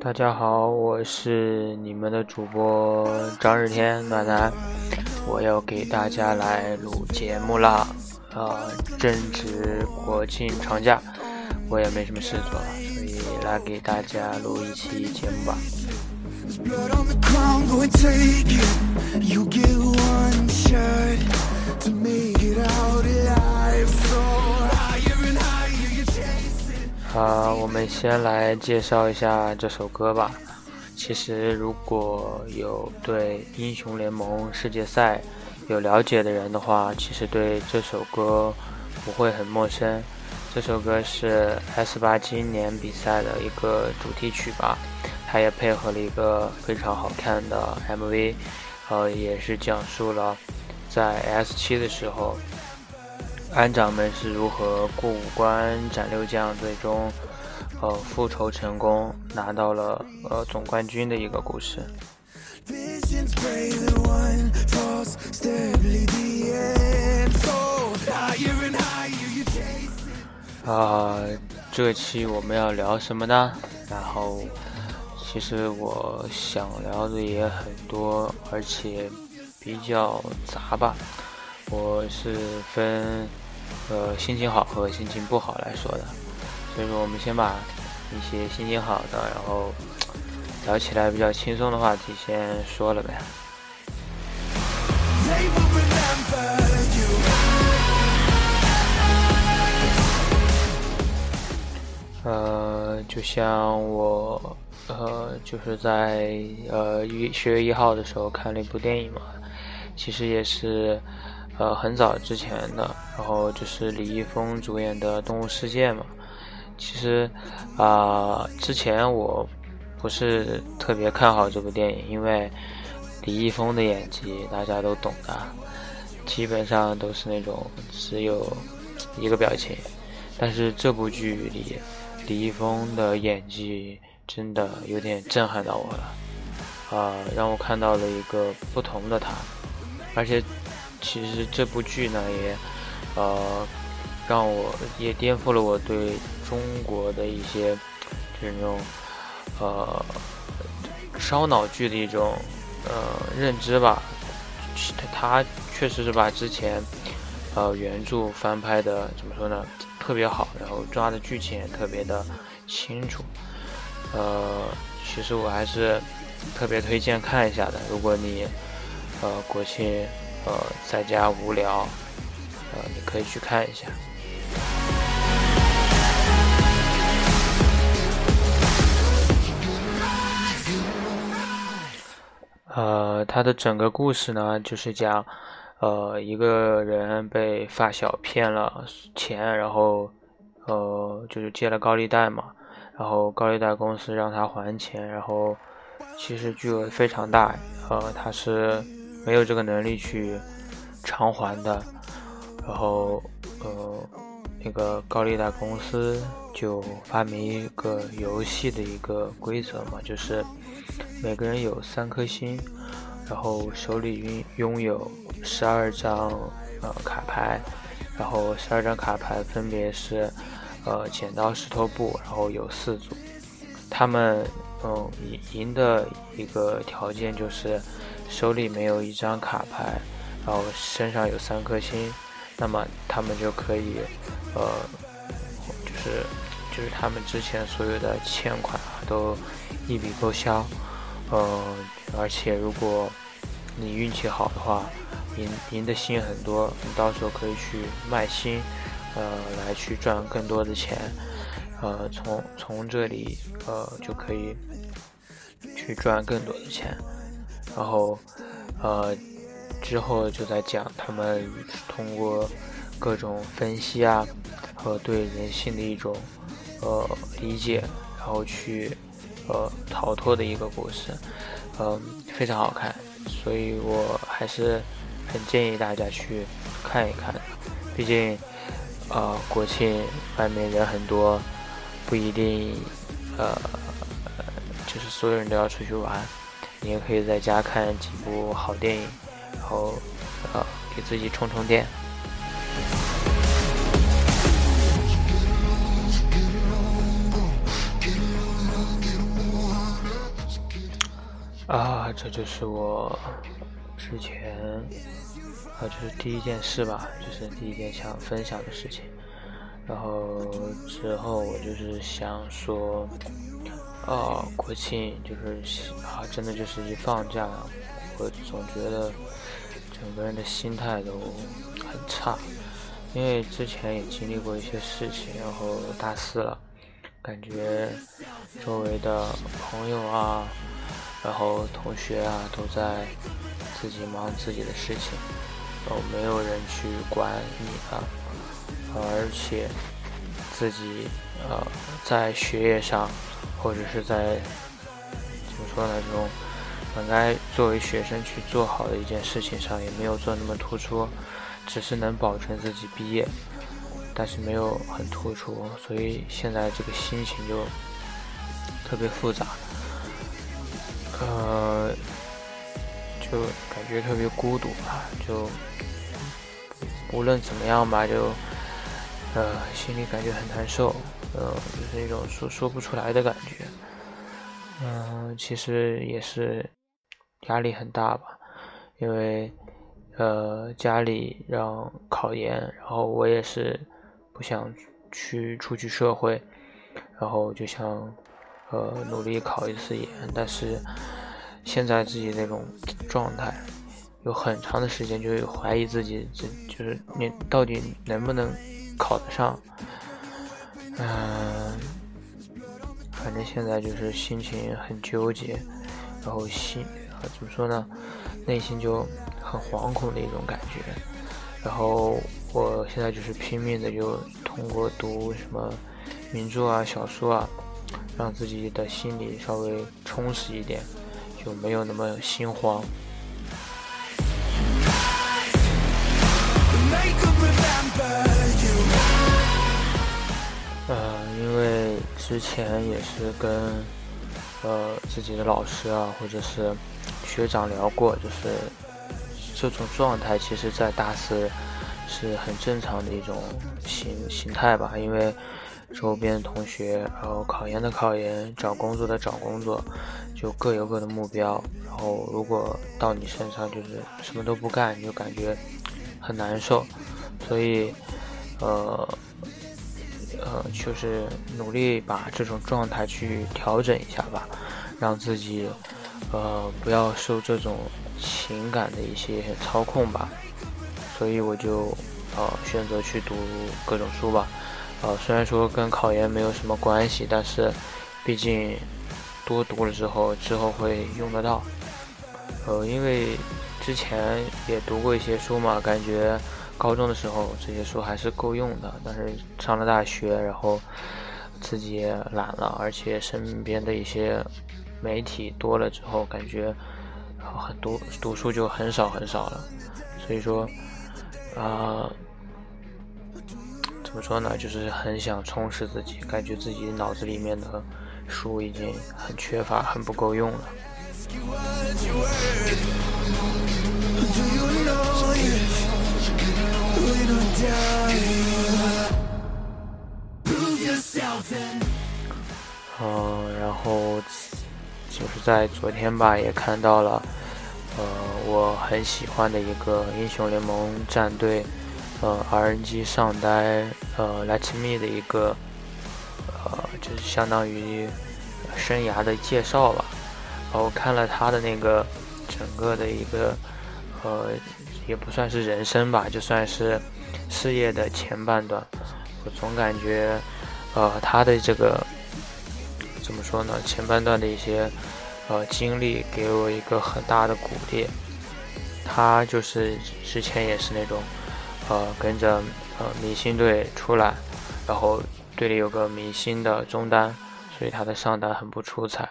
大家好，我是你们的主播张日天暖男，我要给大家来录节目啦。啊，正值国庆长假，我也没什么事做，所以来给大家录一期节目吧。啊，我们先来介绍一下这首歌吧。其实，如果有对英雄联盟世界赛有了解的人的话，其实对这首歌不会很陌生。这首歌是 S 八今年比赛的一个主题曲吧，它也配合了一个非常好看的 MV，呃，也是讲述了在 S 七的时候。安长们是如何过五关斩六将，最终呃复仇成功，拿到了呃总冠军的一个故事。啊，这期我们要聊什么呢？然后，其实我想聊的也很多，而且比较杂吧。我是分。呃，心情好和心情不好来说的，所以说我们先把一些心情好的，然后聊起来比较轻松的话题先说了呗。呃，就像我呃，就是在呃一十月一号的时候看了一部电影嘛，其实也是。呃，很早之前的，然后就是李易峰主演的《动物世界》嘛。其实啊，之前我不是特别看好这部电影，因为李易峰的演技大家都懂的，基本上都是那种只有一个表情。但是这部剧里，李易峰的演技真的有点震撼到我了，啊，让我看到了一个不同的他，而且。其实这部剧呢，也呃让我也颠覆了我对中国的一些这种呃烧脑剧的一种呃认知吧。他确实是把之前呃原著翻拍的怎么说呢特别好，然后抓的剧情也特别的清楚。呃，其实我还是特别推荐看一下的。如果你呃国庆。呃，在家无聊，呃，你可以去看一下。呃，他的整个故事呢，就是讲，呃，一个人被发小骗了钱，然后，呃，就是借了高利贷嘛，然后高利贷公司让他还钱，然后其实巨额非常大，呃，他是。没有这个能力去偿还的，然后呃，那个高利贷公司就发明一个游戏的一个规则嘛，就是每个人有三颗星，然后手里拥拥有十二张呃卡牌，然后十二张卡牌分别是呃剪刀石头布，然后有四组，他们嗯赢赢的一个条件就是。手里没有一张卡牌，然后身上有三颗星，那么他们就可以，呃，就是就是他们之前所有的欠款啊都一笔勾销，呃，而且如果你运气好的话，赢赢的星很多，你到时候可以去卖星，呃，来去赚更多的钱，呃，从从这里呃就可以去赚更多的钱。然后，呃，之后就在讲他们通过各种分析啊和对人性的一种呃理解，然后去呃逃脱的一个故事，嗯，非常好看，所以我还是很建议大家去看一看。毕竟，呃，国庆外面人很多，不一定呃就是所有人都要出去玩。你也可以在家看几部好电影，然后，呃，给自己充充电。啊这就是我之前啊，就是第一件事吧，就是第一件想分享的事情。然后之后我就是想说，啊，国庆就是啊，真的就是一放假，我总觉得整个人的心态都很差，因为之前也经历过一些事情，然后大四了，感觉周围的朋友啊，然后同学啊都在自己忙自己的事情，然后没有人去管你啊。而且自己呃在学业上，或者是在怎么说呢这种本该作为学生去做好的一件事情上，也没有做那么突出，只是能保证自己毕业，但是没有很突出，所以现在这个心情就特别复杂，呃，就感觉特别孤独吧，就无论怎么样吧，就。呃，心里感觉很难受，呃，就是一种说说不出来的感觉。嗯，其实也是压力很大吧，因为呃家里让考研，然后我也是不想去出去社会，然后就想呃努力考一次研，但是现在自己那种状态，有很长的时间就会怀疑自己，这就是你到底能不能。考得上，嗯，反正现在就是心情很纠结，然后心怎么说呢，内心就很惶恐的一种感觉。然后我现在就是拼命的，就通过读什么名著啊、小说啊，让自己的心里稍微充实一点，就没有那么心慌。之前也是跟呃自己的老师啊，或者是学长聊过，就是这种状态，其实在大四是很正常的一种形形态吧。因为周边同学，然后考研的考研，找工作的找工作，就各有各的目标。然后如果到你身上就是什么都不干，你就感觉很难受。所以，呃。呃，就是努力把这种状态去调整一下吧，让自己呃不要受这种情感的一些操控吧。所以我就呃选择去读各种书吧。呃，虽然说跟考研没有什么关系，但是毕竟多读了之后，之后会用得到。呃，因为之前也读过一些书嘛，感觉。高中的时候这些书还是够用的，但是上了大学，然后自己也懒了，而且身边的一些媒体多了之后，感觉很多读书就很少很少了。所以说，啊，怎么说呢？就是很想充实自己，感觉自己脑子里面的书已经很缺乏，很不够用了。嗯，然后就是在昨天吧，也看到了，呃，我很喜欢的一个英雄联盟战队，呃，RNG 上单，呃，Let Me 的一个，呃，就是相当于生涯的介绍吧。然后看了他的那个整个的一个，呃。也不算是人生吧，就算是事业的前半段。我总感觉，呃，他的这个怎么说呢？前半段的一些呃经历，给我一个很大的鼓励。他就是之前也是那种，呃，跟着呃明星队出来，然后队里有个明星的中单，所以他的上单很不出彩，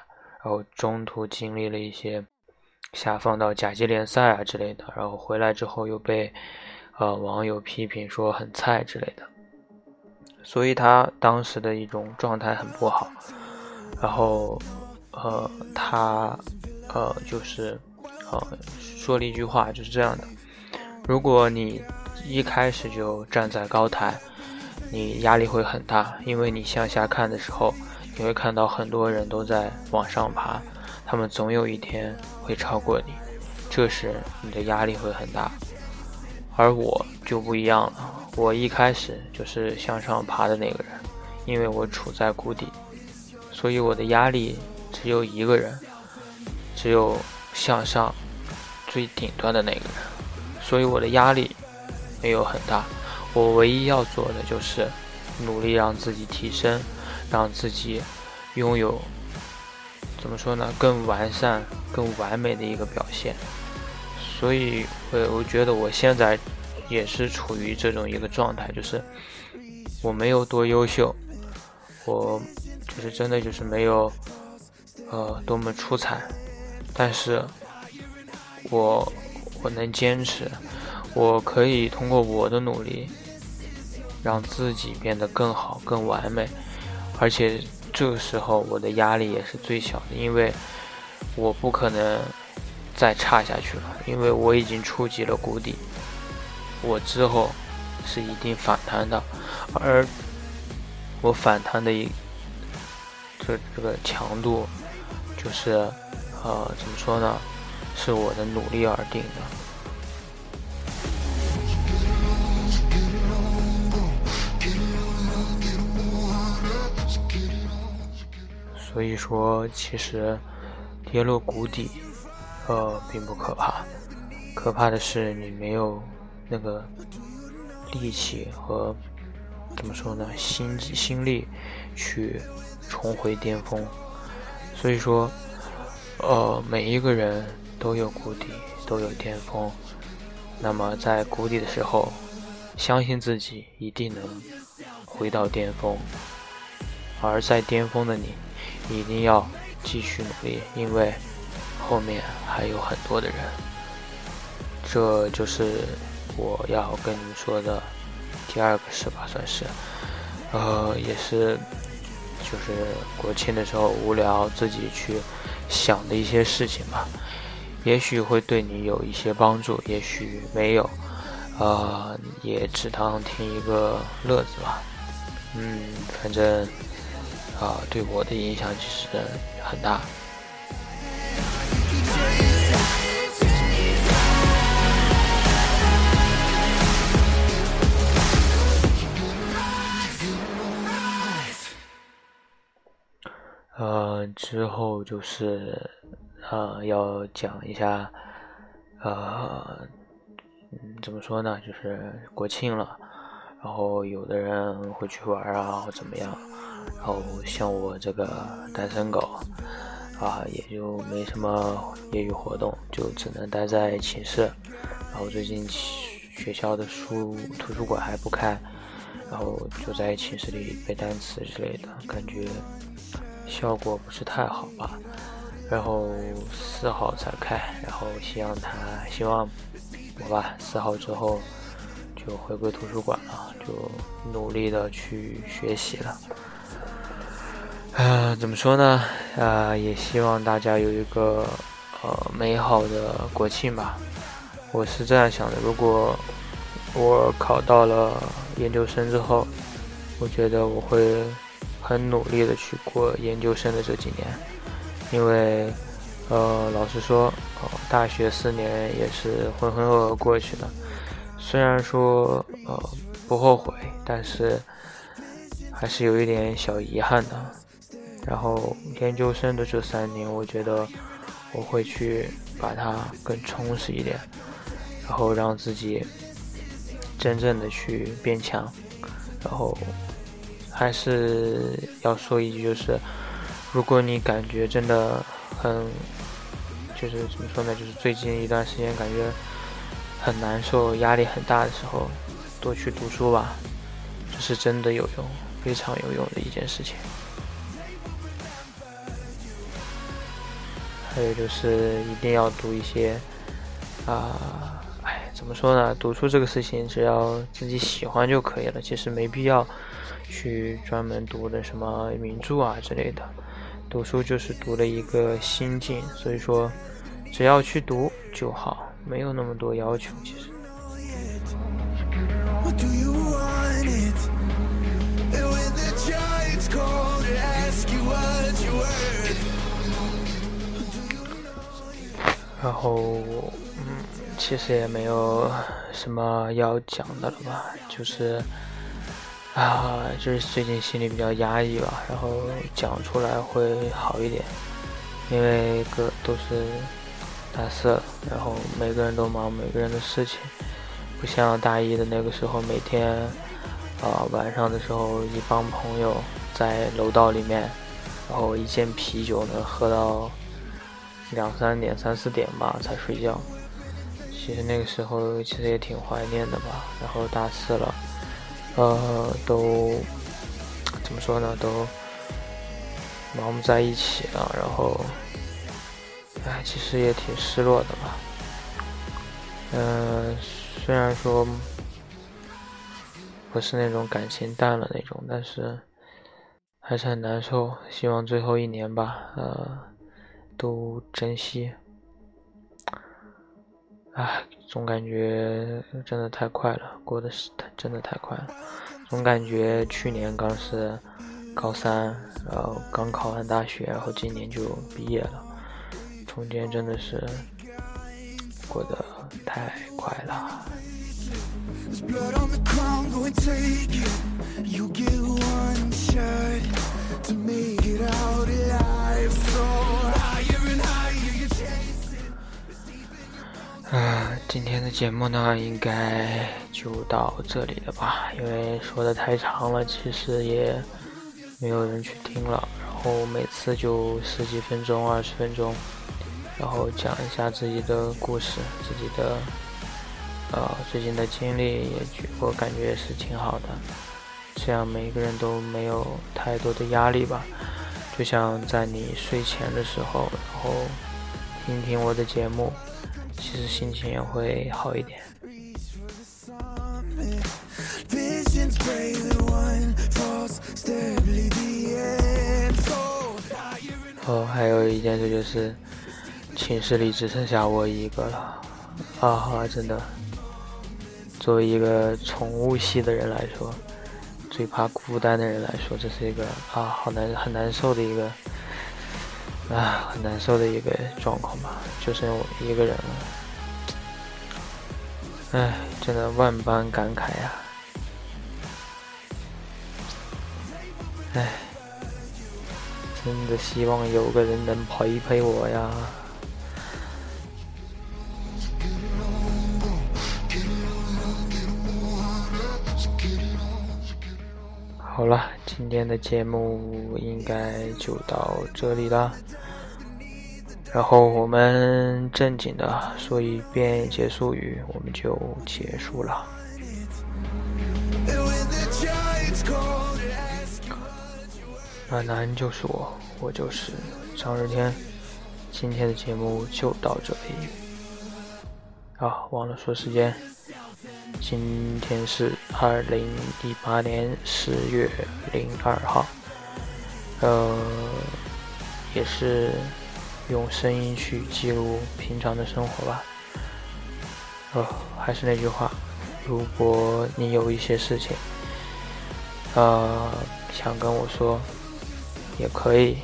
然后中途经历了一些。下放到甲级联赛啊之类的，然后回来之后又被呃网友批评说很菜之类的，所以他当时的一种状态很不好。然后呃他呃就是呃说了一句话就是这样的：如果你一开始就站在高台，你压力会很大，因为你向下看的时候，你会看到很多人都在往上爬。他们总有一天会超过你，这时你的压力会很大。而我就不一样了，我一开始就是向上爬的那个人，因为我处在谷底，所以我的压力只有一个人，只有向上最顶端的那个人，所以我的压力没有很大。我唯一要做的就是努力让自己提升，让自己拥有怎么说呢，更完善、更完美的一个表现。所以，我我觉得我现在也是处于这种一个状态，就是我没有多优秀，我就是真的就是没有呃多么出彩，但是我我能坚持，我可以通过我的努力让自己变得更好、更完美，而且这个时候我的压力也是最小的，因为我不可能。再差下去了，因为我已经触及了谷底，我之后是一定反弹的，而我反弹的一这这个强度，就是呃怎么说呢，是我的努力而定的。所以说，其实跌落谷底。呃，并不可怕，可怕的是你没有那个力气和怎么说呢，心心力去重回巅峰。所以说，呃，每一个人都有谷底，都有巅峰。那么在谷底的时候，相信自己一定能回到巅峰；而在巅峰的你，一定要继续努力，因为。后面还有很多的人，这就是我要跟你们说的第二个事吧，算是，呃，也是，就是国庆的时候无聊自己去想的一些事情吧，也许会对你有一些帮助，也许没有，呃，也只当听一个乐子吧，嗯，反正啊，对我的影响其实很大。呃，之后就是，呃，要讲一下，呃，怎么说呢？就是国庆了，然后有的人会去玩啊，或怎么样，然后像我这个单身狗，啊，也就没什么业余活动，就只能待在寝室。然后最近学校的书图书馆还不开，然后就在寝室里背单词之类的，感觉。效果不是太好吧，然后四号才开，然后希望他希望我吧，四号之后就回归图书馆了，就努力的去学习了。啊，怎么说呢？啊，也希望大家有一个呃美好的国庆吧。我是这样想的，如果我考到了研究生之后，我觉得我会。很努力的去过研究生的这几年，因为，呃，老实说，哦，大学四年也是浑浑噩噩过去的。虽然说，呃，不后悔，但是还是有一点小遗憾的。然后研究生的这三年，我觉得我会去把它更充实一点，然后让自己真正的去变强，然后。还是要说一句，就是如果你感觉真的很，就是怎么说呢？就是最近一段时间感觉很难受、压力很大的时候，多去读书吧，这是真的有用，非常有用的一件事情。还有就是一定要读一些啊，哎，怎么说呢？读书这个事情，只要自己喜欢就可以了，其实没必要。去专门读的什么名著啊之类的，读书就是读了一个心境，所以说只要去读就好，没有那么多要求。其实。然后，嗯，其实也没有什么要讲的了吧，就是啊，就是最近心里比较压抑吧，然后讲出来会好一点，因为个都是大四，然后每个人都忙每个人的事情，不像大一的那个时候，每天啊晚上的时候一帮朋友在楼道里面，然后一件啤酒能喝到。两三点、三四点吧才睡觉。其实那个时候其实也挺怀念的吧。然后大四了，呃，都怎么说呢？都忙不在一起了。然后，哎，其实也挺失落的吧。嗯，虽然说不是那种感情淡了那种，但是还是很难受。希望最后一年吧，呃。都珍惜，唉，总感觉真的太快了，过的是太真的太快了，总感觉去年刚是高三，然后刚考完大学，然后今年就毕业了，中间真的是过得太快了。啊，今天的节目呢，应该就到这里了吧？因为说的太长了，其实也没有人去听了。然后每次就十几分钟、二十分钟，然后讲一下自己的故事、自己的呃最近的经历，也觉我感觉也是挺好的。这样每一个人都没有太多的压力吧？就像在你睡前的时候，然后听听我的节目。其实心情也会好一点。哦，还有一件事就是，寝室里只剩下我一个了。啊，真的，作为一个宠物系的人来说，最怕孤单的人来说，这是一个啊，好难很难受的一个。啊，很难受的一个状况吧，就剩我一个人了。唉，真的万般感慨呀。唉，真的希望有个人能陪陪我呀。好了，今天的节目应该就到这里了。然后我们正经的说一遍结束语，我们就结束了。暖男就是我，我就是张日天。今天的节目就到这里。啊，忘了说时间。今天是二零一八年十月零二号，呃，也是用声音去记录平常的生活吧。呃，还是那句话，如果你有一些事情，呃，想跟我说，也可以，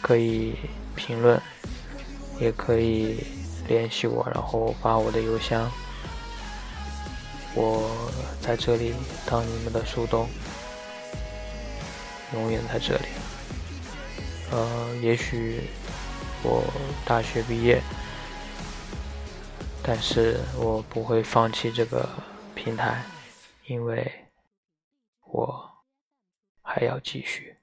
可以评论，也可以联系我，然后发我的邮箱。我在这里当你们的树洞，永远在这里。呃，也许我大学毕业，但是我不会放弃这个平台，因为我还要继续。